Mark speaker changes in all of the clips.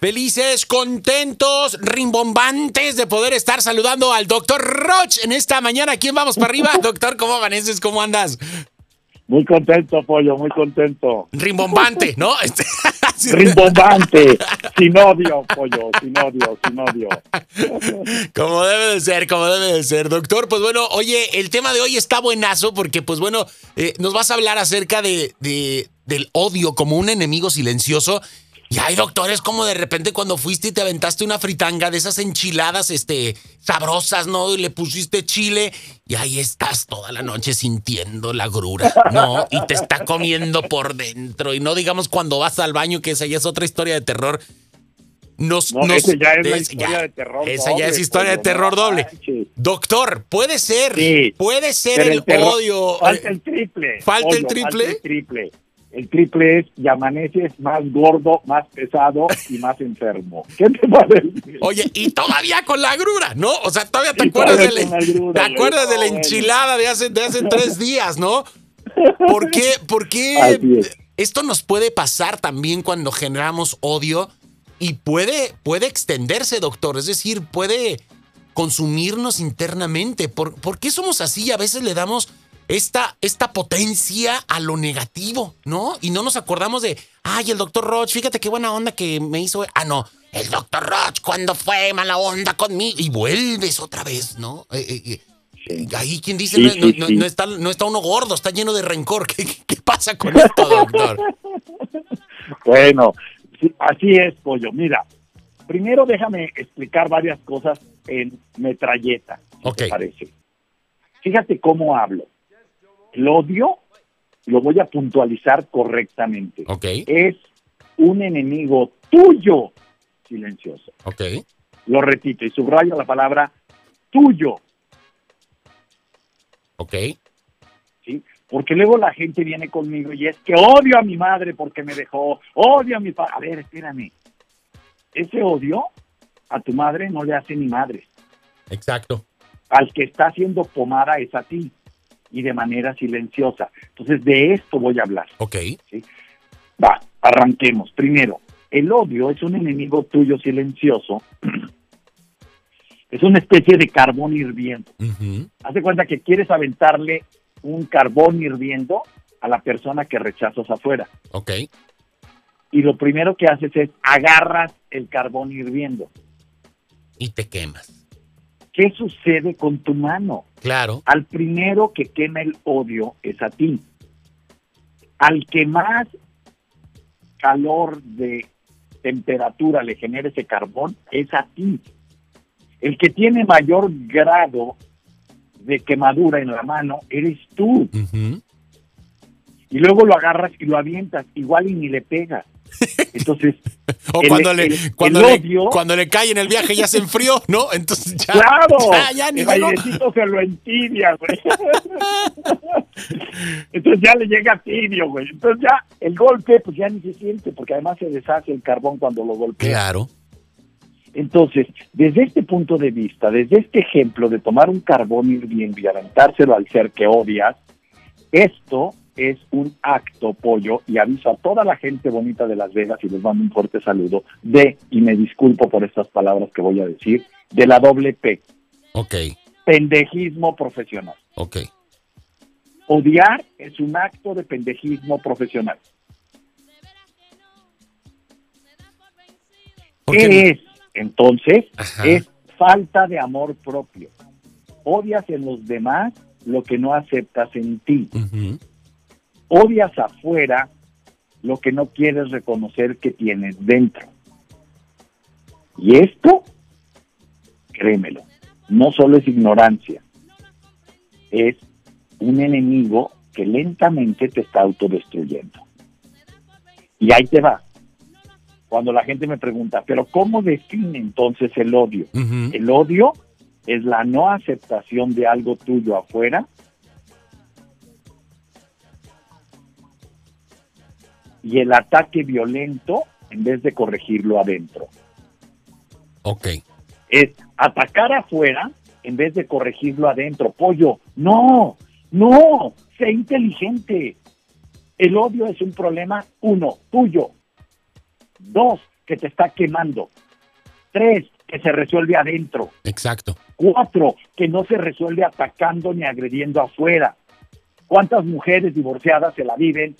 Speaker 1: Felices, contentos, rimbombantes de poder estar saludando al doctor Roch en esta mañana. ¿Quién vamos para arriba? doctor, ¿cómo amaneces? ¿Cómo andas?
Speaker 2: Muy contento, Pollo, muy contento.
Speaker 1: Rimbombante, ¿no? Este,
Speaker 2: Rimbombante, sin odio, Pollo, sin odio, sin odio.
Speaker 1: Como debe de ser, como debe de ser. Doctor, pues bueno, oye, el tema de hoy está buenazo porque, pues bueno, eh, nos vas a hablar acerca de, de, del odio como un enemigo silencioso. Y ay, doctor, es como de repente cuando fuiste y te aventaste una fritanga de esas enchiladas, este, sabrosas, ¿no? Y le pusiste chile y ahí estás toda la noche sintiendo la grura, ¿no? Y te está comiendo por dentro. Y no digamos cuando vas al baño, que esa ya es otra historia de terror. Nos,
Speaker 2: No,
Speaker 1: nos-
Speaker 2: ese ya es historia
Speaker 1: ya-
Speaker 2: de terror
Speaker 1: Esa ya es historia de terror doble.
Speaker 2: manches.
Speaker 1: Doctor, puede ser,
Speaker 2: Sí.
Speaker 1: puede ser el,
Speaker 2: terror-
Speaker 1: odio.
Speaker 2: Falta
Speaker 1: eh,
Speaker 2: el triple.
Speaker 1: ¿Falta el triple?
Speaker 2: Falta el triple. El triple es y amaneces más gordo, más pesado y más enfermo. ¿Qué te parece?
Speaker 1: Oye, y todavía con la grura, ¿no? O sea, todavía te
Speaker 2: Y
Speaker 1: acuerdas de la, te acuerdas de la enchilada de hace, de hace tres días, ¿no? ¿Por qué? ¿Por qué
Speaker 2: Así es.
Speaker 1: esto nos puede pasar también cuando generamos odio y puede, puede extenderse, doctor? Es decir, puede consumirnos internamente. ¿Por, por qué somos así? A veces le damos esta, esta potencia a lo negativo, ¿no? Y no nos acordamos de, ay, el doctor Roch, fíjate qué buena onda que me hizo. Ah, no, el doctor Roch, cuando fue mala onda conmigo? Y vuelves otra vez, ¿no? Eh, eh, eh, Ahí quien dice,
Speaker 2: Sí,
Speaker 1: no,
Speaker 2: sí,
Speaker 1: no-
Speaker 2: sí.
Speaker 1: no está, no está uno gordo, está lleno de rencor. ¿Qué, pasa con esto, doctor?
Speaker 2: Bueno, sí, así es, Pollo. Mira, primero déjame explicar varias cosas en metralleta, si
Speaker 1: Ok.
Speaker 2: te parece. Fíjate cómo hablo. El odio lo voy a puntualizar correctamente.
Speaker 1: Ok,
Speaker 2: Es un enemigo tuyo silencioso.
Speaker 1: ok,
Speaker 2: Lo repito y subrayo la palabra tuyo,
Speaker 1: ok.
Speaker 2: ¿sí? Porque luego la gente viene conmigo y es que odio a mi madre porque me dejó, odio a mi padre. A ver, espérame. Ese odio a tu madre no le hace ni madre.
Speaker 1: Exacto.
Speaker 2: Al que está haciendo pomada es a ti y de manera silenciosa. Entonces, de esto voy a hablar.
Speaker 1: Ok,
Speaker 2: Va, arranquemos. Primero, el odio es un enemigo tuyo silencioso. es una especie de carbón hirviendo. Haz de cuenta que quieres aventarle un carbón hirviendo a la persona que rechazas afuera.
Speaker 1: ok.
Speaker 2: Y lo primero que haces es agarras el carbón hirviendo.
Speaker 1: Y te quemas.
Speaker 2: ¿Qué sucede con tu mano?
Speaker 1: Claro.
Speaker 2: Al primero que quema el odio es a ti. Al que más calor de temperatura le genera ese carbón es a ti. El que tiene mayor grado de quemadura en la mano eres tú. Y luego lo agarras y lo avientas, igual y ni le pegas. Entonces,
Speaker 1: O
Speaker 2: El-
Speaker 1: cuando, le,
Speaker 2: el-
Speaker 1: cuando, le,
Speaker 2: odio-
Speaker 1: cuando le cae en el viaje ya se enfrió, ¿no? Entonces ya.
Speaker 2: ¡Claro!
Speaker 1: Ya, ya, ni
Speaker 2: el
Speaker 1: modo.
Speaker 2: airecito se lo entibia, güey. Entonces ya le llega tibio, güey. Entonces ya el golpe, pues ya ni se siente, porque además se deshace el carbón cuando lo golpea.
Speaker 1: Claro.
Speaker 2: Entonces, desde este punto de vista, desde este ejemplo de tomar un carbón hirviendo y aventárselo al ser que odias, esto es un acto, pollo, y aviso a toda la gente bonita de Las Vegas y les mando un fuerte saludo de, y me disculpo por estas palabras que voy a decir, de la doble P,
Speaker 1: Ok,
Speaker 2: pendejismo profesional.
Speaker 1: ok.
Speaker 2: Odiar es un acto de pendejismo profesional.
Speaker 1: Porque-
Speaker 2: ¿Qué es? Entonces,
Speaker 1: Ajá.
Speaker 2: es falta de amor propio. Odias en los demás lo que no aceptas en ti. Odias afuera lo que no quieres reconocer que tienes dentro. Y esto, créemelo, no solo es ignorancia, es un enemigo que lentamente te está autodestruyendo. Y ahí te va. Cuando la gente me pregunta, pero ¿cómo define entonces el odio? El odio es la no aceptación de algo tuyo afuera y el ataque violento en vez de corregirlo adentro.
Speaker 1: Ok.
Speaker 2: Es atacar afuera en vez de corregirlo adentro. Pollo, no, no, sé inteligente. El odio es un problema, uno, tuyo. Dos, que te está quemando. Tres, que se resuelve adentro.
Speaker 1: Exacto.
Speaker 2: Cuatro, que no se resuelve atacando ni agrediendo afuera. ¿Cuántas mujeres divorciadas se la viven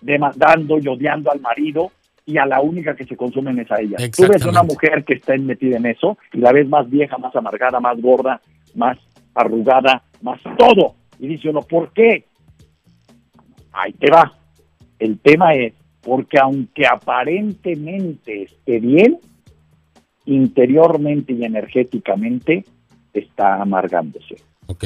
Speaker 2: demandando y odiando al marido y a la única que se consumen es a ella? Tú ves una mujer que está metida en eso y la ves más vieja, más amargada, más gorda, más arrugada, más todo. Y dice uno, ¿por qué? Ahí te va. El tema es, porque aunque aparentemente esté bien, interiormente y energéticamente está amargándose.
Speaker 1: Ok.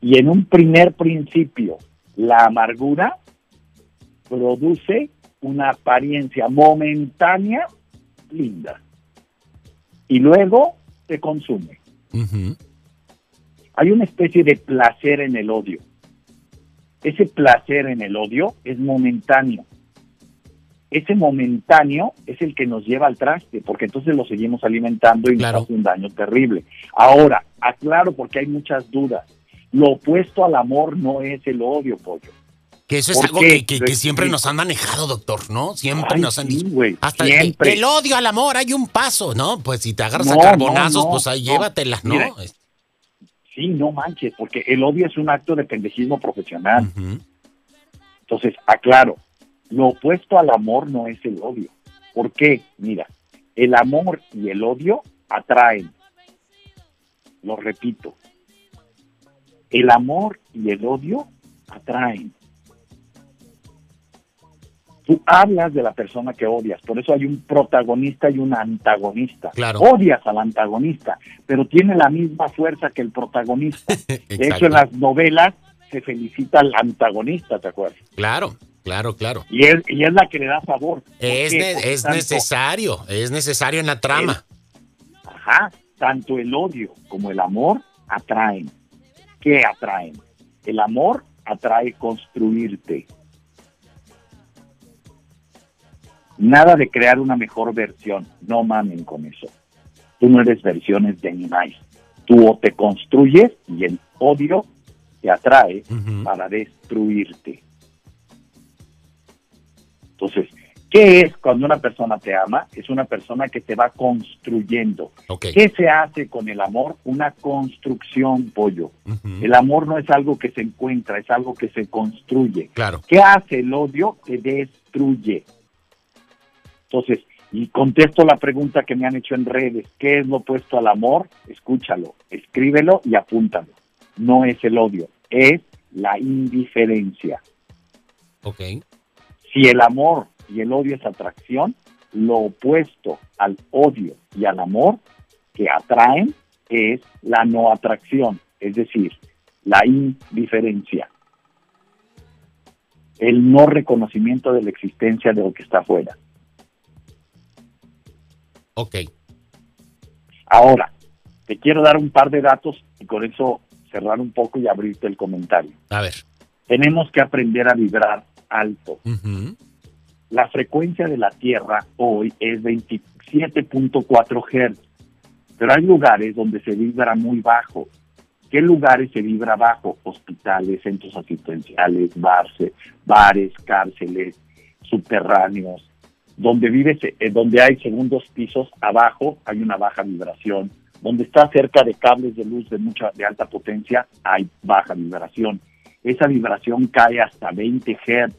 Speaker 2: Y en un primer principio, la amargura produce una apariencia momentánea linda. Y luego se consume. Hay una especie de placer en el odio. Ese placer en el odio es momentáneo. Ese momentáneo es el que nos lleva al traste, porque entonces lo seguimos alimentando y nos hace un daño terrible. Ahora, aclaro porque hay muchas dudas. Lo opuesto al amor no es el odio, pollo.
Speaker 1: Que eso es algo que, siempre nos han manejado, doctor, ¿no? Siempre nos han dicho. hasta siempre. El, odio al amor, hay un paso, ¿no? Pues si te agarras a carbonazos, pues ahí llévatelas, ¿no?
Speaker 2: sí, no manches, porque el odio es un acto de pendejismo profesional. Entonces, aclaro, lo opuesto al amor no es el odio. ¿Por qué? Mira, el amor y el odio atraen. Lo repito. El amor y el odio atraen. Tú hablas de la persona que odias, por eso hay un protagonista y un antagonista.
Speaker 1: Claro.
Speaker 2: Odias al antagonista, pero tiene la misma fuerza que el protagonista. de hecho, en las novelas se felicita al antagonista, ¿te acuerdas?
Speaker 1: Claro. Claro, claro.
Speaker 2: Y es, y es la que le da favor.
Speaker 1: Es, es necesario, es necesario en la trama.
Speaker 2: ajá, tanto el odio como el amor atraen. ¿Qué atraen? El amor atrae construirte. Nada de crear una mejor versión. No mamen con eso. Tú no eres versiones de animales. Tú o te construyes y el odio te atrae para destruirte. Entonces, ¿qué es cuando una persona te ama? Es una persona que te va construyendo. ¿Qué se hace con el amor? Una construcción, pollo. El amor no es algo que se encuentra, es algo que se construye.
Speaker 1: Claro.
Speaker 2: ¿Qué hace el odio? Te destruye. Entonces, y contesto la pregunta que me han hecho en redes, ¿qué es lo opuesto al amor? Escúchalo, escríbelo y apúntalo. No es el odio, es la indiferencia.
Speaker 1: Ok.
Speaker 2: Si el amor y el odio es atracción, lo opuesto al odio y al amor que atraen es la no atracción, es decir, la indiferencia, el no reconocimiento de la existencia de lo que está afuera.
Speaker 1: Ok.
Speaker 2: Ahora, te quiero dar un par de datos y con eso cerrar un poco y abrirte el comentario.
Speaker 1: A ver.
Speaker 2: Tenemos que aprender a vibrar alto. La frecuencia de la Tierra hoy es 27.4 Hz, pero hay lugares donde se vibra muy bajo. ¿Qué lugares se vibra bajo? Hospitales, centros asistenciales, barse, bares, cárceles, subterráneos. Donde vive, eh, donde hay segundos pisos abajo hay una baja vibración. Donde está cerca de cables de luz de mucha de alta potencia hay baja vibración esa vibración cae hasta 20 Hz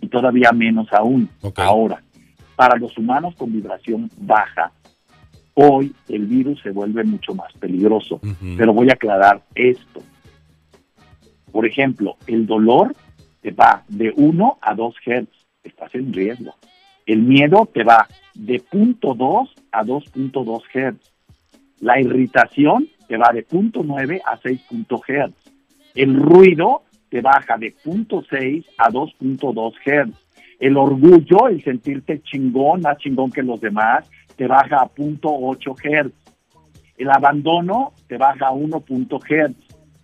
Speaker 2: y todavía menos aún. Ahora, para los humanos con vibración baja, hoy el virus se vuelve mucho más peligroso. Pero voy a aclarar esto. Por ejemplo, el dolor te va de 1 a 2 Hz, estás en riesgo. El miedo te va de 0.2 a 2.2 Hz. La irritación te va de 0.9 a 6 Hz. El ruido te baja de 0.6 a 2.2 Hz. El orgullo, el sentirte chingón, más chingón que los demás, te baja a 0.8 Hz. El abandono te baja a 1. Hz.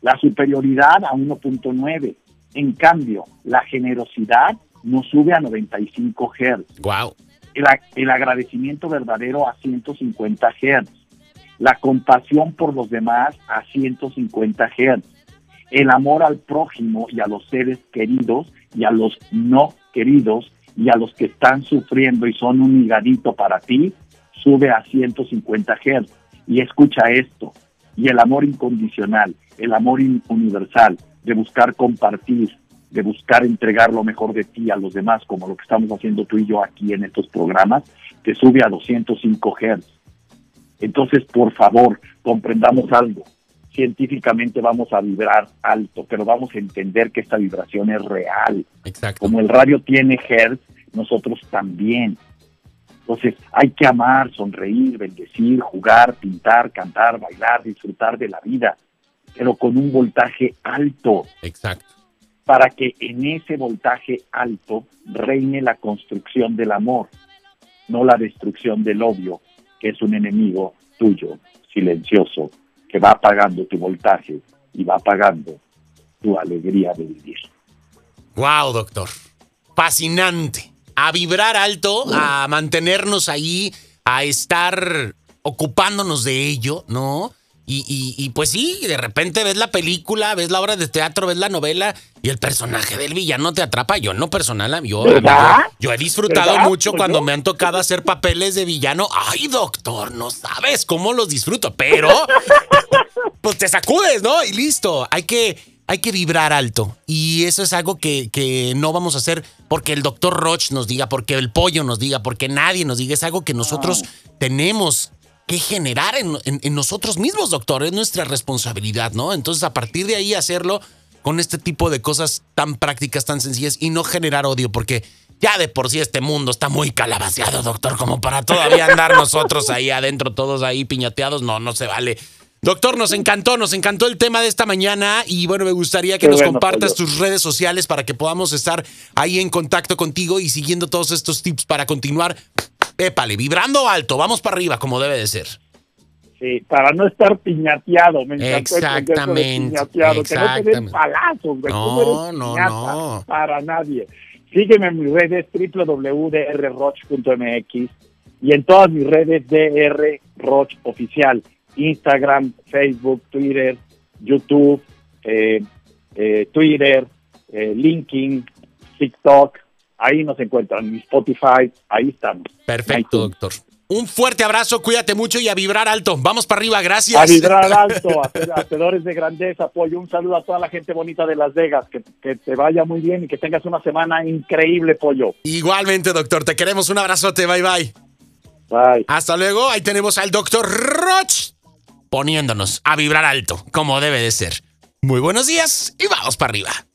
Speaker 2: La superioridad a 1.9. En cambio, la generosidad nos sube a 95 Hz.
Speaker 1: Wow.
Speaker 2: El, el agradecimiento verdadero a 150 Hz. La compasión por los demás a 150 Hz el amor al prójimo y a los seres queridos y a los no queridos y a los que están sufriendo y son un higadito para ti, sube a 150 Hz. Y escucha esto, y el amor incondicional, el amor universal, de buscar compartir, de buscar entregar lo mejor de ti a los demás, como lo que estamos haciendo tú y yo aquí en estos programas, te sube a 205 Hz. Entonces, por favor, comprendamos algo. Científicamente vamos a vibrar alto, pero vamos a entender que esta vibración es real.
Speaker 1: Exacto.
Speaker 2: Como el radio tiene Hertz, nosotros también. Entonces, hay que amar, sonreír, bendecir, jugar, pintar, cantar, bailar, disfrutar de la vida, pero con un voltaje alto.
Speaker 1: Exacto.
Speaker 2: Para que en ese voltaje alto reine la construcción del amor, no la destrucción del odio, que es un enemigo tuyo, silencioso, que va apagando tu voltaje y va apagando tu alegría de vivir.
Speaker 1: Wow, doctor. Fascinante. A vibrar alto, a mantenernos ahí, a estar ocupándonos de ello, ¿no? Y, y, pues sí, de repente ves la película, ves la obra de teatro, ves la novela y el personaje del villano te atrapa. Yo no personal, yo, yo, he disfrutado mucho pues cuando me han tocado hacer papeles de villano. Ay, doctor, no sabes cómo los disfruto, pero pues te sacudes, ¿no? Y listo. Hay que, hay que vibrar alto. Y eso es algo que, que no vamos a hacer porque el doctor Roch nos diga, porque el pollo nos diga, porque nadie nos diga. Es algo que nosotros tenemos que generar en, nosotros mismos, doctor. Es nuestra responsabilidad, ¿no? Entonces, a partir de ahí, hacerlo con este tipo de cosas tan prácticas, tan sencillas y no generar odio, porque ya de por sí este mundo está muy calabaceado, doctor, como para todavía andar nosotros ahí adentro, todos ahí piñateados. No, no se vale. Doctor, nos encantó, nos encantó el tema de esta mañana y bueno, me gustaría que nos compartas tus redes sociales para que podamos estar ahí en contacto contigo y siguiendo todos estos tips para continuar épale, vibrando alto, vamos para arriba como debe de ser.
Speaker 2: Sí, para no estar piñateado, me
Speaker 1: encantó Exactamente. exactamente.
Speaker 2: Que no te den palazos,
Speaker 1: No, no, no.
Speaker 2: Para nadie. Sígueme en mis redes www.drroch.mx y en todas mis redes drroch oficial. Instagram, Facebook, Twitter, YouTube, eh, eh, Twitter, eh, LinkedIn, TikTok, ahí nos encuentran, en Spotify, ahí estamos.
Speaker 1: Perfecto, doctor. Un fuerte abrazo, cuídate mucho y a vibrar alto. Vamos para arriba, gracias.
Speaker 2: A vibrar alto, hacedores de grandeza, apoyo. Un saludo a toda la gente bonita de Las Vegas. Que, que, te vaya muy bien y que tengas una semana increíble, pollo.
Speaker 1: Igualmente, doctor. Te queremos. Un abrazote. Bye, bye.
Speaker 2: Bye.
Speaker 1: Hasta luego. Ahí tenemos al doctor Roch poniéndonos a vibrar alto, como debe de ser. Muy buenos días y vamos para arriba.